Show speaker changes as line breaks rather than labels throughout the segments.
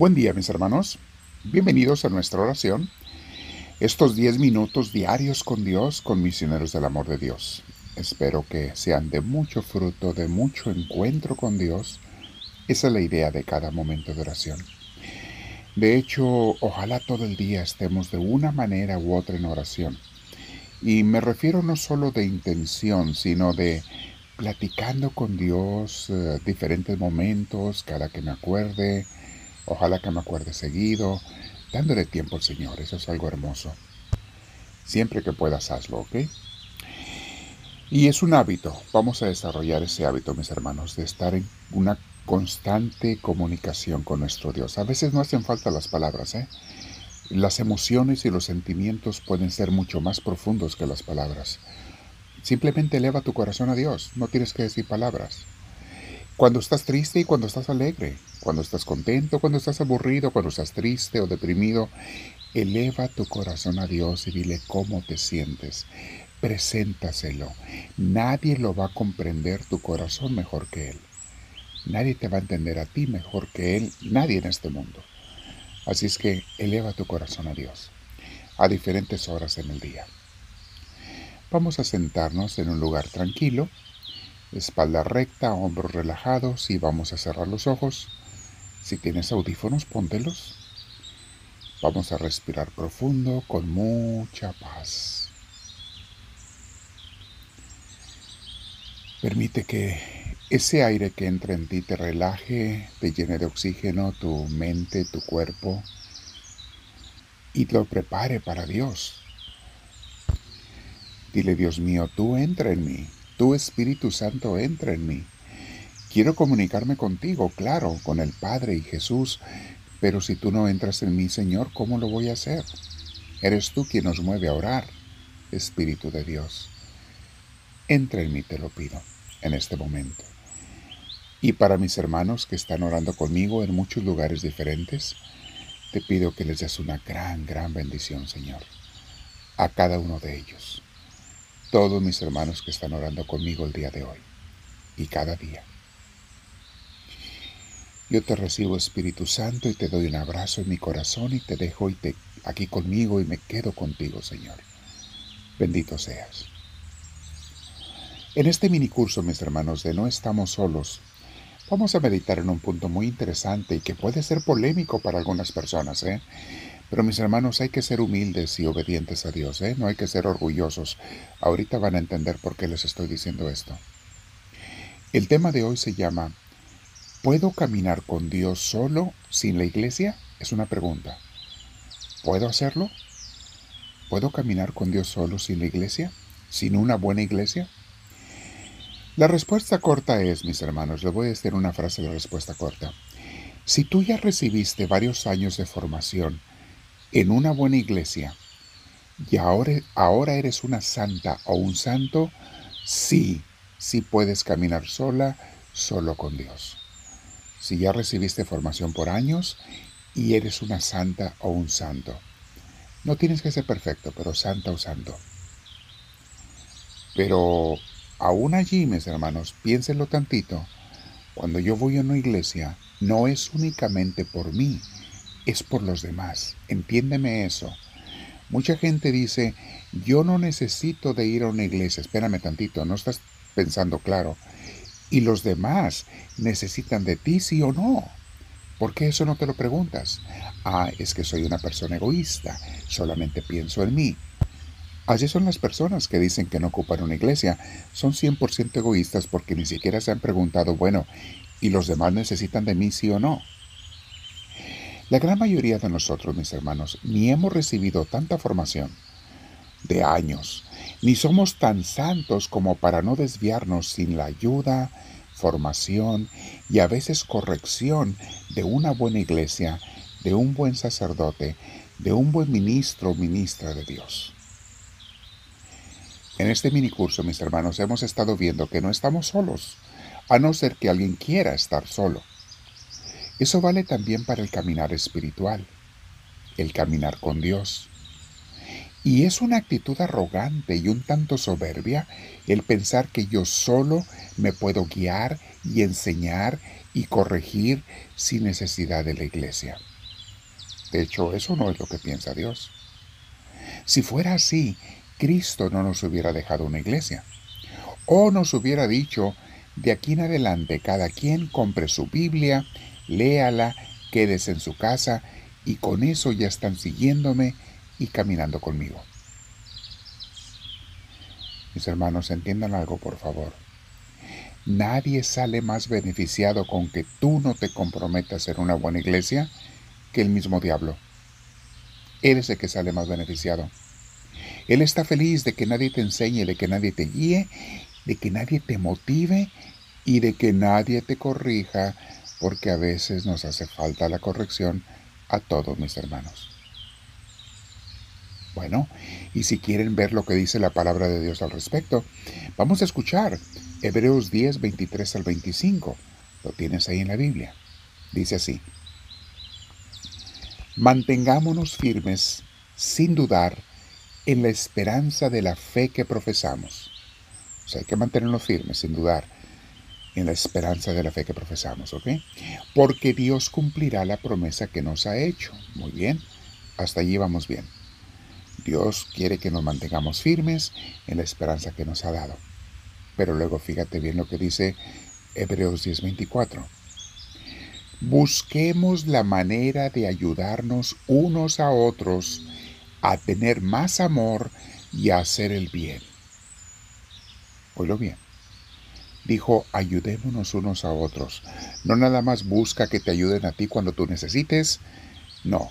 Buen día mis hermanos, bienvenidos a nuestra oración, estos 10 minutos diarios con Dios, con misioneros del amor de Dios. Espero que sean de mucho fruto, de mucho encuentro con Dios. Esa es la idea de cada momento de oración. De hecho, ojalá todo el día estemos de una manera u otra en oración. Y me refiero no solo de intención, sino de platicando con Dios eh, diferentes momentos, cada que me acuerde, Ojalá que me acuerde seguido, dándole tiempo al Señor. Eso es algo hermoso. Siempre que puedas hazlo, ¿ok? Y es un hábito. Vamos a desarrollar ese hábito, mis hermanos, de estar en una constante comunicación con nuestro Dios. A veces no hacen falta las palabras, ¿eh? Las emociones y los sentimientos pueden ser mucho más profundos que las palabras. Simplemente eleva tu corazón a Dios, no tienes que decir palabras. Cuando estás triste y cuando estás alegre, cuando estás contento, cuando estás aburrido, cuando estás triste o deprimido, eleva tu corazón a Dios y dile cómo te sientes. Preséntaselo. Nadie lo va a comprender tu corazón mejor que Él. Nadie te va a entender a ti mejor que Él, nadie en este mundo. Así es que eleva tu corazón a Dios a diferentes horas en el día. Vamos a sentarnos en un lugar tranquilo espalda recta, hombros relajados y vamos a cerrar los ojos. Si tienes audífonos, póntelos. Vamos a respirar profundo con mucha paz. Permite que ese aire que entra en ti te relaje, te llene de oxígeno tu mente, tu cuerpo y lo prepare para Dios. Dile, Dios mío, tú entra en mí tu Espíritu Santo entra en mí. Quiero comunicarme contigo, claro, con el Padre y Jesús, pero si tú no entras en mí, Señor, ¿cómo lo voy a hacer? Eres tú quien nos mueve a orar, Espíritu de Dios. Entra en mí, te lo pido, en este momento. Y para mis hermanos que están orando conmigo en muchos lugares diferentes, te pido que les des una gran, gran bendición, Señor, a cada uno de ellos todos mis hermanos que están orando conmigo el día de hoy y cada día. Yo te recibo Espíritu Santo y te doy un abrazo en mi corazón y te dejo y te, aquí conmigo y me quedo contigo, Señor. Bendito seas. En este mini curso, mis hermanos, de No estamos solos, vamos a meditar en un punto muy interesante y que puede ser polémico para algunas personas, ¿eh? Pero mis hermanos, hay que ser humildes y obedientes a Dios, ¿eh? no hay que ser orgullosos. Ahorita van a entender por qué les estoy diciendo esto. El tema de hoy se llama ¿Puedo caminar con Dios solo sin la iglesia? Es una pregunta. ¿Puedo hacerlo? ¿Puedo caminar con Dios solo sin la iglesia? ¿Sin una buena iglesia? La respuesta corta es, mis hermanos, les voy a decir una frase de respuesta corta. Si tú ya recibiste varios años de formación en una buena iglesia y ahora, eres una santa o un santo, sí, sí puedes caminar sola, solo con Dios. Si ya recibiste formación por años y eres una santa o un santo. No tienes que ser perfecto, pero santa o santo. Pero aún allí, mis hermanos, piénsenlo tantito. Cuando yo voy a una iglesia, no es únicamente por mí, es por los demás. Entiéndeme eso. Mucha gente dice, yo no necesito de ir a una iglesia. Espérame tantito, no estás pensando claro. Y los demás necesitan de ti, sí o no. ¿Por qué eso no te lo preguntas? Ah, es que soy una persona egoísta, solamente pienso en mí. Así son las personas que dicen que no ocupan una iglesia. Son 100% egoístas porque ni siquiera se han preguntado, bueno, ¿y los demás necesitan de mí, sí o no? La gran mayoría de nosotros, mis hermanos, ni hemos recibido tanta formación de años, ni somos tan santos como para no desviarnos sin la ayuda, formación y a veces corrección de una buena iglesia, de un buen sacerdote, de un buen ministro o ministra de Dios. En este minicurso, mis hermanos, hemos estado viendo que no estamos solos, a no ser que alguien quiera estar solo. Eso vale también para el caminar espiritual, el caminar con Dios. Y es una actitud arrogante y un tanto soberbia el pensar que yo solo me puedo guiar y enseñar y corregir sin necesidad de la iglesia. De hecho, eso no es lo que piensa Dios. Si fuera así, Cristo no nos hubiera dejado una iglesia. O nos hubiera dicho, de aquí en adelante cada quien compre su Biblia, léala, quédese en su casa y con eso ya están siguiéndome y caminando conmigo. Mis hermanos, entiendan algo, por favor. Nadie sale más beneficiado con que tú no te comprometas en una buena iglesia que el mismo diablo. Eres el que sale más beneficiado. Él está feliz de que nadie te enseñe, de que nadie te guíe, de que nadie te motive y de que nadie te corrija, porque a veces nos hace falta la corrección a todos mis hermanos. Bueno, y si quieren ver lo que dice la palabra de Dios al respecto, vamos a escuchar Hebreos 10, 23 al 25. Lo tienes ahí en la Biblia. Dice así. Mantengámonos firmes, sin dudar, en la esperanza de la fe que profesamos. O sea, hay que mantenernos firmes, sin dudar, en la esperanza de la fe que profesamos, ¿ok? Porque Dios cumplirá la promesa que nos ha hecho. Muy bien, hasta allí vamos bien. Dios quiere que nos mantengamos firmes en la esperanza que nos ha dado. Pero luego fíjate bien lo que dice Hebreos 10:24. Busquemos la manera de ayudarnos unos a otros a tener más amor y a hacer el bien. Oílo bien. Dijo, ayudémonos unos a otros. No nada más busca que te ayuden a ti cuando tú necesites, no.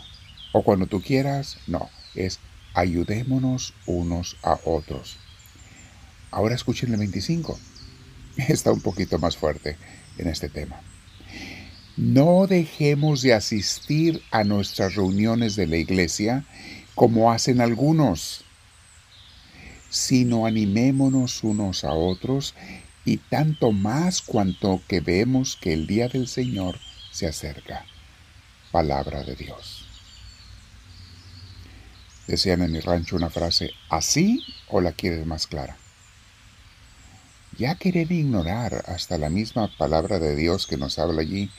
O cuando tú quieras, no. Es ayudémonos unos a otros. Ahora escuchen el 25. Está un poquito más fuerte en este tema. No dejemos de asistir a nuestras reuniones de la iglesia como hacen algunos, sino animémonos unos a otros y tanto más cuanto que vemos que el día del Señor se acerca. Palabra de Dios. Decían en mi rancho una frase, ¿así o la quieres más clara? Ya querer ignorar hasta la misma palabra de Dios que nos habla allí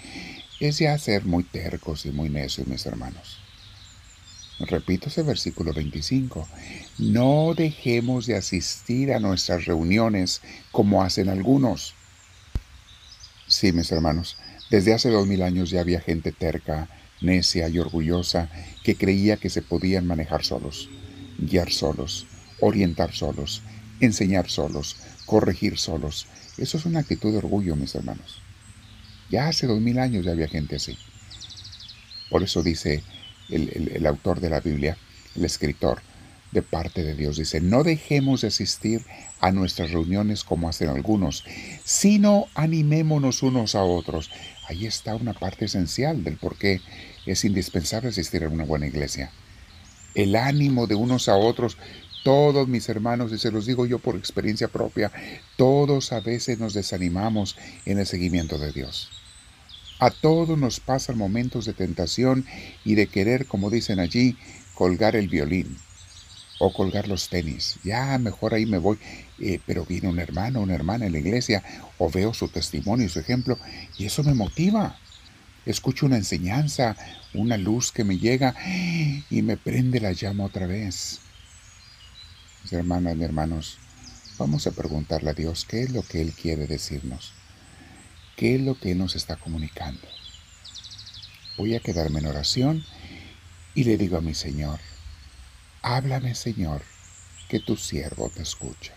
es ya ser muy tercos y muy necios, mis hermanos. Repito ese versículo 25. No dejemos de asistir a nuestras reuniones como hacen algunos. Sí, mis hermanos, desde hace dos mil años ya había gente terca, necia y orgullosa que creía que se podían manejar solos, guiar solos, orientar solos, enseñar solos, corregir solos. Eso es una actitud de orgullo, mis hermanos. Ya hace dos mil años ya había gente así. Por eso dice el, autor de la Biblia, el escritor, de parte de Dios. Dice, no dejemos de asistir a nuestras reuniones como hacen algunos, sino animémonos unos a otros. Ahí está una parte esencial del por qué es indispensable asistir a una buena iglesia. El ánimo de unos a otros. Todos mis hermanos, y se los digo yo por experiencia propia, todos a veces nos desanimamos en el seguimiento de Dios. A todos nos pasan momentos de tentación y de querer, como dicen allí, colgar el violín o colgar los tenis. Ya, mejor ahí me voy. Eh, pero viene un hermano, una hermana en la iglesia, o veo su testimonio, su ejemplo, y eso me motiva. Escucho una enseñanza, una luz que me llega y me prende la llama otra vez. Mis hermanas, mis hermanos, vamos a preguntarle a Dios qué es lo que Él quiere decirnos. ¿Qué es lo que nos está comunicando? Voy a quedarme en oración y le digo a mi Señor, Háblame, Señor, que tu siervo te escucha.